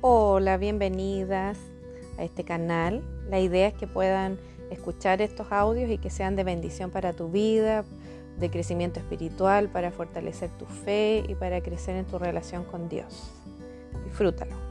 Hola, bienvenidas a este canal. La idea es que puedan escuchar estos audios y que sean de bendición para tu vida, de crecimiento espiritual, para fortalecer tu fe y para crecer en tu relación con Dios. Disfrútalo.